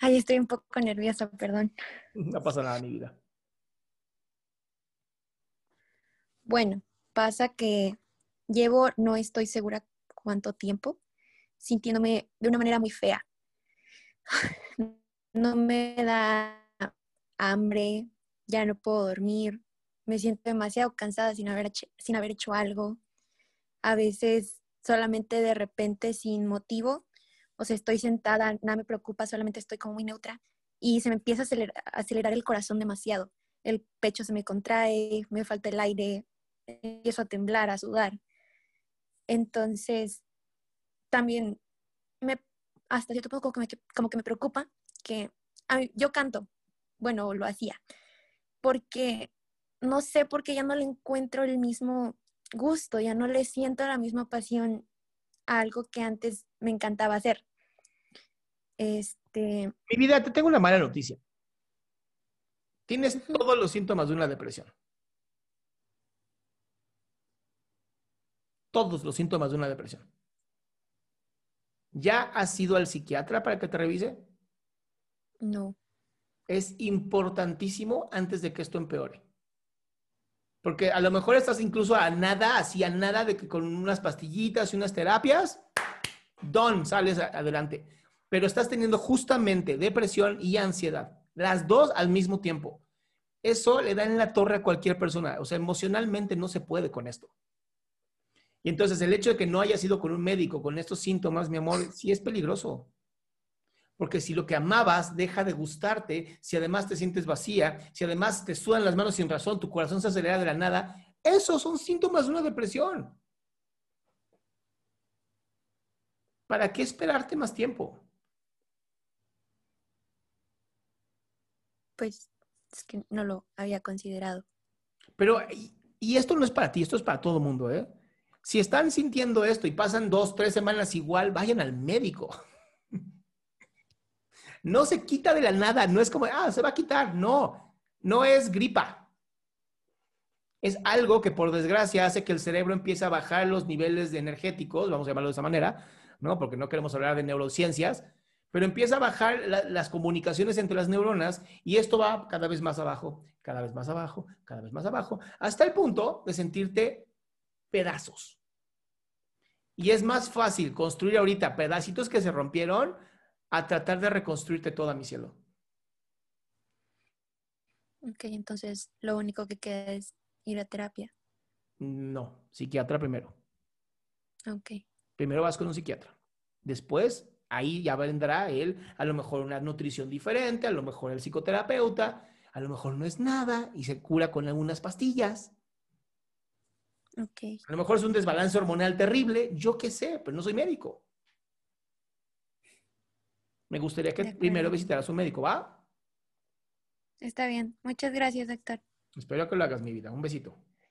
Ay, estoy un poco nerviosa, perdón. No pasa nada, mi vida. Bueno, pasa que llevo, no estoy segura cuánto tiempo, sintiéndome de una manera muy fea. No me da hambre, ya no puedo dormir, me siento demasiado cansada sin haber, sin haber hecho algo. A veces solamente de repente sin motivo o sea, estoy sentada, nada me preocupa, solamente estoy como muy neutra y se me empieza a acelerar, el corazón demasiado. El pecho se me contrae, me falta el aire, empiezo a temblar, a sudar. Entonces, también me, hasta cierto punto como que me, como que me preocupa que yo canto, bueno, lo hacía, porque no sé por qué ya no le encuentro el mismo gusto, ya no le siento la misma pasión a algo que antes me encantaba hacer. Este... Mi vida, te tengo una mala noticia. Tienes todos los síntomas de una depresión. Todos los síntomas de una depresión. ¿Ya has ido al psiquiatra para que te revise? No. Es importantísimo antes de que esto empeore. Porque a lo mejor estás incluso a nada, así a nada de que con unas pastillitas y unas terapias, don, sales adelante pero estás teniendo justamente depresión y ansiedad, las dos al mismo tiempo. Eso le da en la torre a cualquier persona, o sea, emocionalmente no se puede con esto. Y entonces el hecho de que no hayas ido con un médico con estos síntomas, mi amor, sí es peligroso. Porque si lo que amabas deja de gustarte, si además te sientes vacía, si además te sudan las manos sin razón, tu corazón se acelera de la nada, esos son síntomas de una depresión. ¿Para qué esperarte más tiempo? Pues es que no lo había considerado. Pero, y, esto no es para ti, esto es para todo el mundo, ¿eh? Si están sintiendo esto y pasan dos, tres semanas igual, vayan al médico. No se quita de la nada, no es como, ah, se va a quitar, no, no es gripa. Es algo que por desgracia hace que el cerebro empiece a bajar los niveles de energéticos, vamos a llamarlo de esa manera, ¿no? Porque no queremos hablar de neurociencias, pero empieza a bajar las comunicaciones entre las neuronas y esto va cada vez más abajo, cada vez más abajo, cada vez más abajo, hasta el punto de sentirte pedazos. Y es más fácil construir ahorita pedacitos que se rompieron a tratar de reconstruirte toda mi cielo. Ok, entonces lo único que queda es ir a terapia. No, psiquiatra primero. Ok. Primero vas con un psiquiatra. Después ahí ya vendrá él, a lo mejor una nutrición diferente, a lo mejor el psicoterapeuta, a lo mejor no es nada y se cura con algunas pastillas. Okay. A lo mejor es un desbalance hormonal terrible, yo qué sé, pero no soy médico. Me gustaría que primero visitaras a un médico, ¿va? Está bien. Muchas gracias, doctor. Espero que lo hagas, mi vida. Un besito.